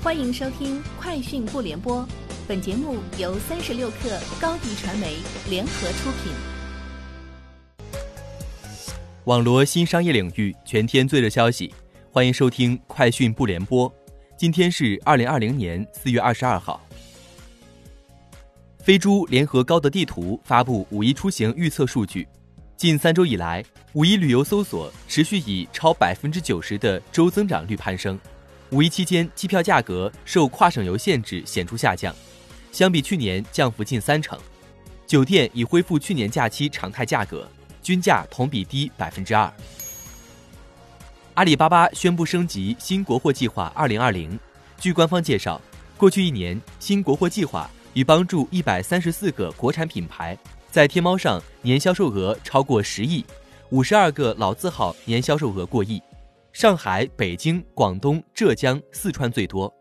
欢迎收听《快讯不联播》，本节目由三十六克高低传媒联合出品。网罗新商业领域全天最热消息，欢迎收听《快讯不联播》。今天是二零二零年四月二十二号。飞猪联合高德地图发布五一出行预测数据，近三周以来，五一旅游搜索持续以超百分之九十的周增长率攀升。五一期间，机票价格受跨省游限制显著下降，相比去年降幅近三成。酒店已恢复去年假期常态价格，均价同比低百分之二。阿里巴巴宣布升级新国货计划二零二零。据官方介绍，过去一年，新国货计划已帮助一百三十四个国产品牌在天猫上年销售额超过十亿，五十二个老字号年销售额过亿。上海、北京、广东、浙江、四川最多，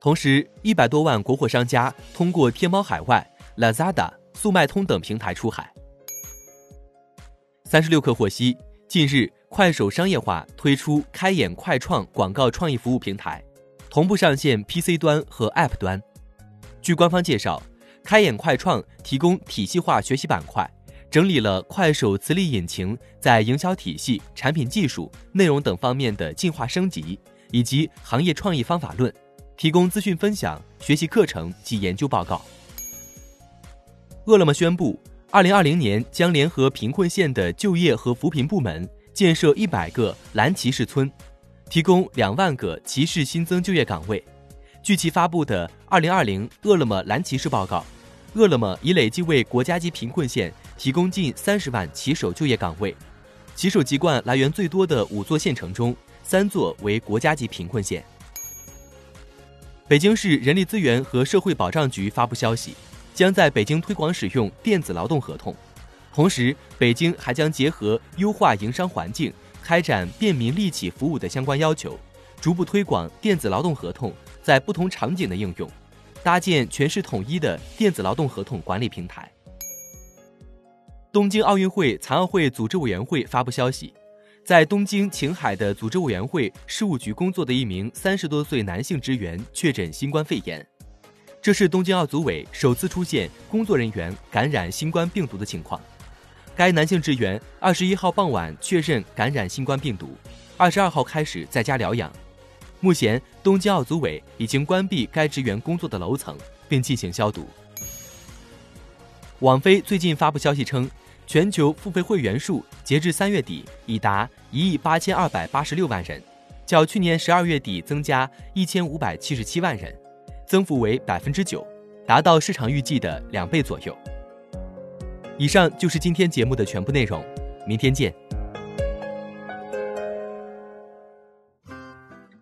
同时一百多万国货商家通过天猫海外、Lazada、速卖通等平台出海。三十六氪获悉，近日快手商业化推出开眼快创广告创意服务平台，同步上线 PC 端和 App 端。据官方介绍，开眼快创提供体系化学习板块。整理了快手磁力引擎在营销体系、产品技术、内容等方面的进化升级，以及行业创意方法论，提供资讯分享、学习课程及研究报告。饿了么宣布，二零二零年将联合贫困县的就业和扶贫部门，建设一百个蓝骑士村，提供两万个骑士新增就业岗位。据其发布的《二零二零饿了么蓝骑士报告》，饿了么已累计为国家级贫困县。提供近三十万骑手就业岗位，骑手籍贯来源最多的五座县城中，三座为国家级贫困县。北京市人力资源和社会保障局发布消息，将在北京推广使用电子劳动合同，同时，北京还将结合优化营商环境，开展便民利企服务的相关要求，逐步推广电子劳动合同在不同场景的应用，搭建全市统一的电子劳动合同管理平台。东京奥运会残奥会组织委员会发布消息，在东京晴海的组织委员会事务局工作的一名三十多岁男性职员确诊新冠肺炎，这是东京奥组委首次出现工作人员感染新冠病毒的情况。该男性职员二十一号傍晚确认感染新冠病毒，二十二号开始在家疗养。目前，东京奥组委已经关闭该职员工作的楼层，并进行消毒。网飞最近发布消息称。全球付费会员数截至三月底已达一亿八千二百八十六万人，较去年十二月底增加一千五百七十七万人，增幅为百分之九，达到市场预计的两倍左右。以上就是今天节目的全部内容，明天见。